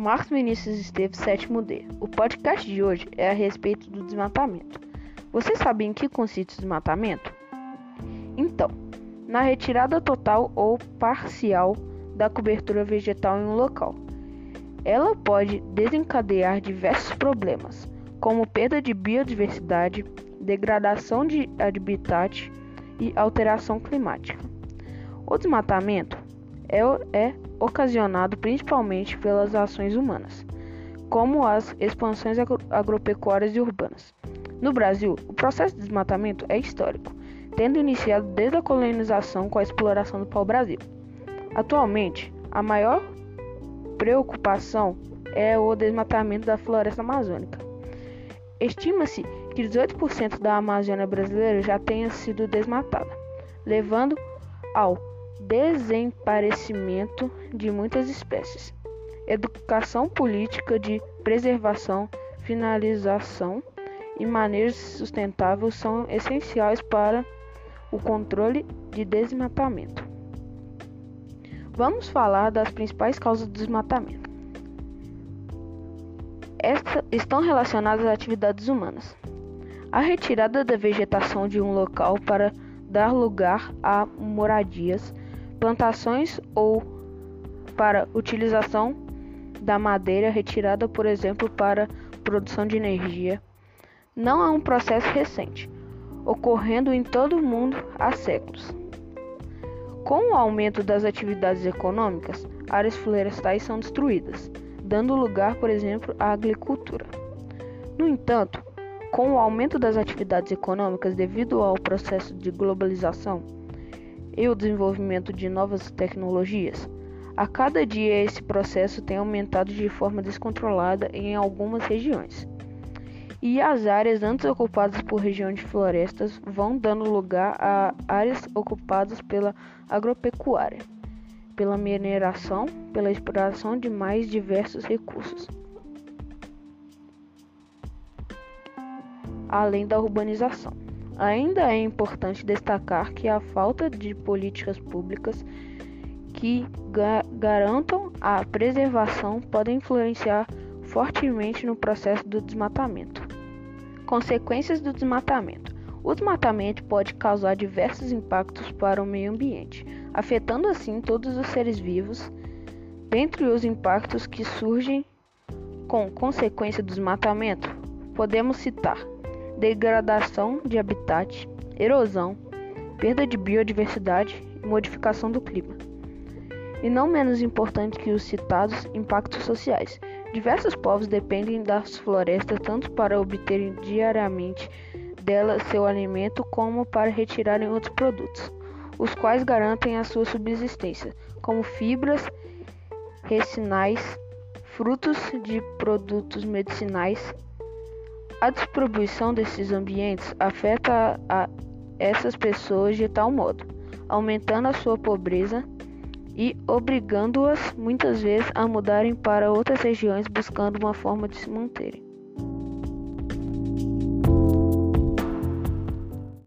Marcos Vinícius Esteves, sétimo D. O podcast de hoje é a respeito do desmatamento. Você sabe em que consiste o desmatamento? Então, na retirada total ou parcial da cobertura vegetal em um local. Ela pode desencadear diversos problemas, como perda de biodiversidade, degradação de habitat e alteração climática. O desmatamento é, é ocasionado principalmente pelas ações humanas, como as expansões agropecuárias e urbanas. No Brasil, o processo de desmatamento é histórico, tendo iniciado desde a colonização com a exploração do pau-brasil. Atualmente, a maior preocupação é o desmatamento da floresta amazônica. Estima-se que 18% da Amazônia brasileira já tenha sido desmatada, levando ao desaparecimento de muitas espécies. Educação política de preservação, finalização e manejo sustentável são essenciais para o controle de desmatamento. Vamos falar das principais causas do desmatamento. Estas estão relacionadas às atividades humanas. A retirada da vegetação de um local para dar lugar a moradias, plantações ou para utilização da madeira retirada, por exemplo, para produção de energia, não é um processo recente, ocorrendo em todo o mundo há séculos. Com o aumento das atividades econômicas, áreas florestais são destruídas, dando lugar, por exemplo, à agricultura. No entanto, com o aumento das atividades econômicas devido ao processo de globalização e o desenvolvimento de novas tecnologias, a cada dia esse processo tem aumentado de forma descontrolada em algumas regiões e as áreas antes ocupadas por região de florestas vão dando lugar a áreas ocupadas pela agropecuária, pela mineração, pela exploração de mais diversos recursos. Além da urbanização. Ainda é importante destacar que a falta de políticas públicas que ga garantam a preservação pode influenciar fortemente no processo do desmatamento. Consequências do desmatamento: O desmatamento pode causar diversos impactos para o meio ambiente, afetando assim todos os seres vivos. Dentre os impactos que surgem com consequência do desmatamento, podemos citar degradação de habitat, erosão, perda de biodiversidade e modificação do clima. E não menos importante que os citados impactos sociais, Diversos povos dependem das florestas tanto para obterem diariamente delas seu alimento como para retirarem outros produtos, os quais garantem a sua subsistência, como fibras, resinais, frutos de produtos medicinais. A distribuição desses ambientes afeta a, a essas pessoas de tal modo, aumentando a sua pobreza e obrigando-as muitas vezes a mudarem para outras regiões buscando uma forma de se manterem.